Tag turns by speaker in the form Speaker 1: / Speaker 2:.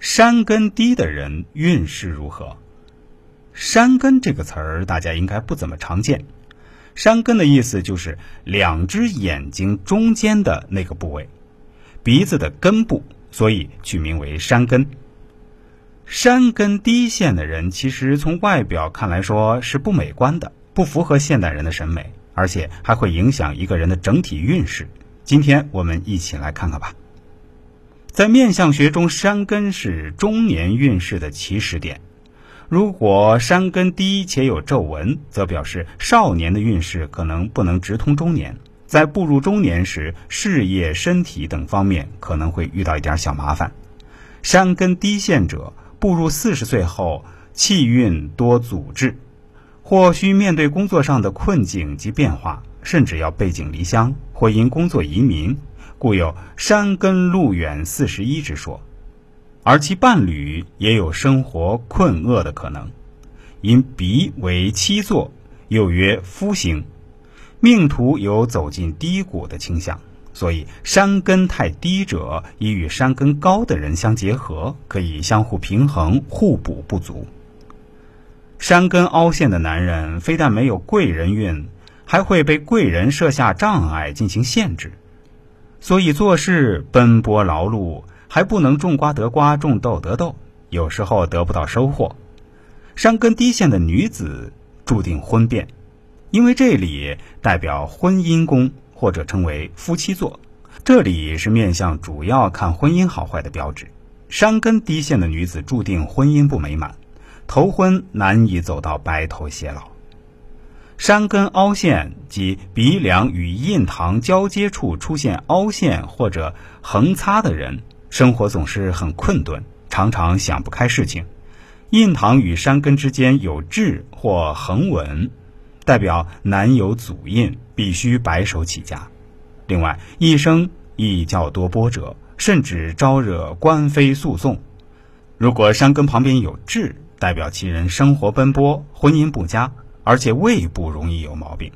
Speaker 1: 山根低的人运势如何？山根这个词儿大家应该不怎么常见。山根的意思就是两只眼睛中间的那个部位，鼻子的根部，所以取名为山根。山根低陷的人，其实从外表看来说是不美观的，不符合现代人的审美，而且还会影响一个人的整体运势。今天我们一起来看看吧。在面相学中，山根是中年运势的起始点。如果山根低且有皱纹，则表示少年的运势可能不能直通中年。在步入中年时，事业、身体等方面可能会遇到一点小麻烦。山根低陷者，步入四十岁后，气运多阻滞，或需面对工作上的困境及变化，甚至要背井离乡，或因工作移民。故有山根路远四十一之说，而其伴侣也有生活困厄的可能。因鼻为七座，又曰夫星，命途有走进低谷的倾向，所以山根太低者，以与山根高的人相结合，可以相互平衡，互补不足。山根凹陷的男人，非但没有贵人运，还会被贵人设下障碍进行限制。所以做事奔波劳碌，还不能种瓜得瓜，种豆得豆，有时候得不到收获。山根低陷的女子注定婚变，因为这里代表婚姻宫，或者称为夫妻座。这里是面相主要看婚姻好坏的标志。山根低陷的女子注定婚姻不美满，头婚难以走到白头偕老。山根凹陷及鼻梁与印堂交接处出现凹陷或者横擦的人，生活总是很困顿，常常想不开事情。印堂与山根之间有痣或横纹，代表男有祖印，必须白手起家。另外，一生亦较多波折，甚至招惹官非诉讼。如果山根旁边有痣，代表其人生活奔波，婚姻不佳。而且胃部容易有毛病。